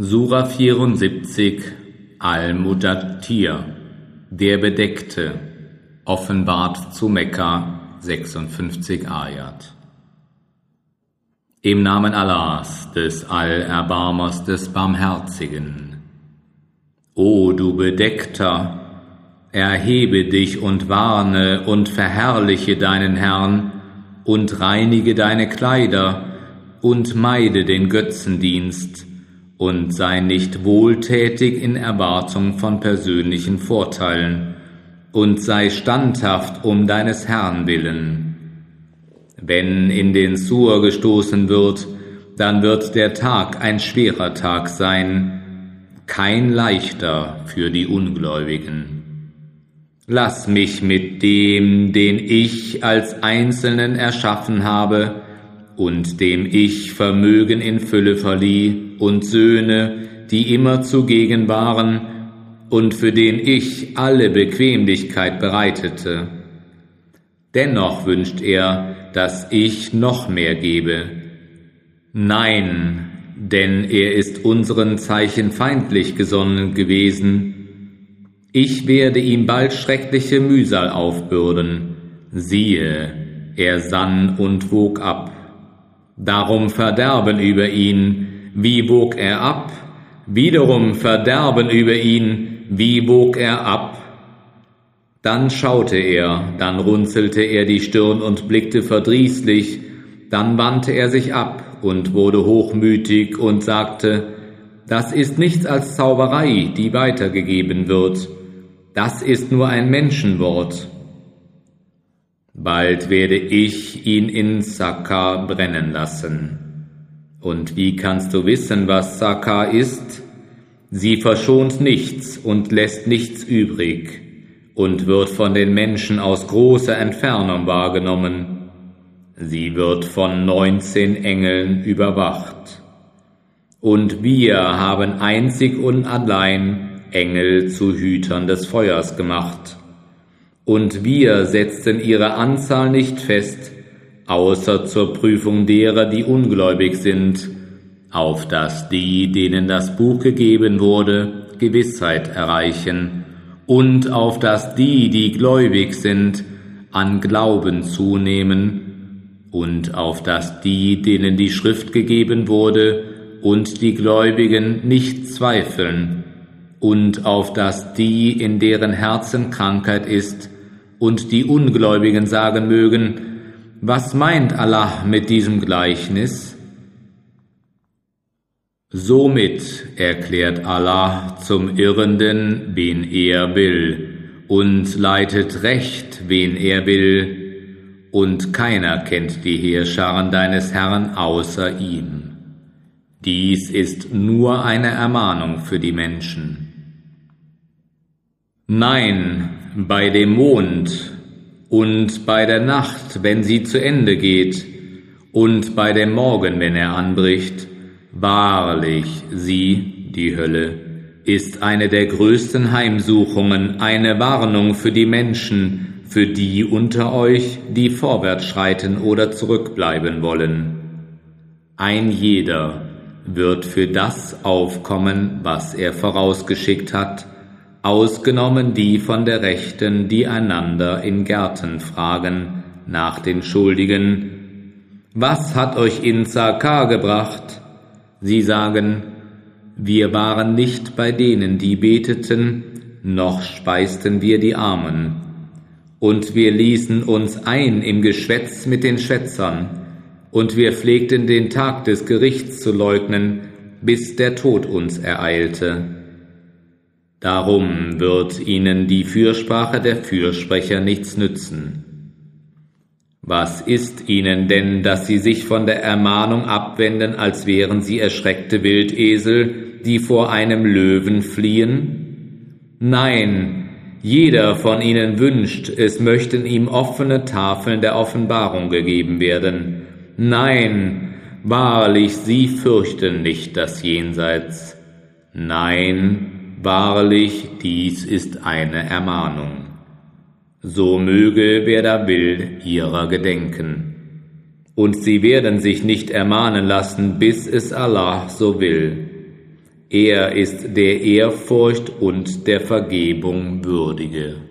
Sura 74 Al-Mudatir Der Bedeckte offenbart zu Mekka 56 Ayat Im Namen Allahs, des Allerbarmers, des Barmherzigen. O du Bedeckter, erhebe dich und warne und verherrliche deinen Herrn und reinige deine Kleider und meide den Götzendienst, und sei nicht wohltätig in Erwartung von persönlichen Vorteilen und sei standhaft um deines Herrn willen. Wenn in den Sur gestoßen wird, dann wird der Tag ein schwerer Tag sein, kein leichter für die Ungläubigen. Lass mich mit dem, den ich als Einzelnen erschaffen habe, und dem ich Vermögen in Fülle verlieh und Söhne, die immer zugegen waren und für den ich alle Bequemlichkeit bereitete. Dennoch wünscht er, dass ich noch mehr gebe. Nein, denn er ist unseren Zeichen feindlich gesonnen gewesen. Ich werde ihm bald schreckliche Mühsal aufbürden. Siehe, er sann und wog ab. Darum Verderben über ihn, wie wog er ab? Wiederum Verderben über ihn, wie wog er ab? Dann schaute er, dann runzelte er die Stirn und blickte verdrießlich, dann wandte er sich ab und wurde hochmütig und sagte, das ist nichts als Zauberei, die weitergegeben wird, das ist nur ein Menschenwort. Bald werde ich ihn in Saka brennen lassen. Und wie kannst du wissen, was Saka ist? Sie verschont nichts und lässt nichts übrig und wird von den Menschen aus großer Entfernung wahrgenommen. Sie wird von neunzehn Engeln überwacht. Und wir haben einzig und allein Engel zu Hütern des Feuers gemacht und wir setzten ihre Anzahl nicht fest, außer zur Prüfung derer, die ungläubig sind, auf dass die, denen das Buch gegeben wurde, Gewissheit erreichen, und auf dass die, die gläubig sind, an Glauben zunehmen, und auf dass die, denen die Schrift gegeben wurde, und die Gläubigen nicht zweifeln, und auf dass die, in deren Herzen Krankheit ist, und die Ungläubigen sagen mögen, was meint Allah mit diesem Gleichnis? Somit erklärt Allah zum Irrenden, wen er will, und leitet recht, wen er will, und keiner kennt die Heerscharen deines Herrn außer ihm. Dies ist nur eine Ermahnung für die Menschen. Nein, bei dem Mond und bei der Nacht, wenn sie zu Ende geht, und bei dem Morgen, wenn er anbricht, wahrlich sie, die Hölle, ist eine der größten Heimsuchungen, eine Warnung für die Menschen, für die unter euch, die vorwärts schreiten oder zurückbleiben wollen. Ein jeder wird für das aufkommen, was er vorausgeschickt hat, ausgenommen die von der Rechten, die einander in Gärten fragen nach den Schuldigen. Was hat euch in Zakar gebracht? Sie sagen, wir waren nicht bei denen, die beteten, noch speisten wir die Armen. Und wir ließen uns ein im Geschwätz mit den Schwätzern, und wir pflegten den Tag des Gerichts zu leugnen, bis der Tod uns ereilte. Darum wird ihnen die Fürsprache der Fürsprecher nichts nützen. Was ist ihnen denn, dass sie sich von der Ermahnung abwenden, als wären sie erschreckte Wildesel, die vor einem Löwen fliehen? Nein, jeder von ihnen wünscht, es möchten ihm offene Tafeln der Offenbarung gegeben werden. Nein, wahrlich, sie fürchten nicht das Jenseits. Nein, Wahrlich, dies ist eine Ermahnung. So möge, wer da will, ihrer gedenken. Und sie werden sich nicht ermahnen lassen, bis es Allah so will. Er ist der Ehrfurcht und der Vergebung würdige.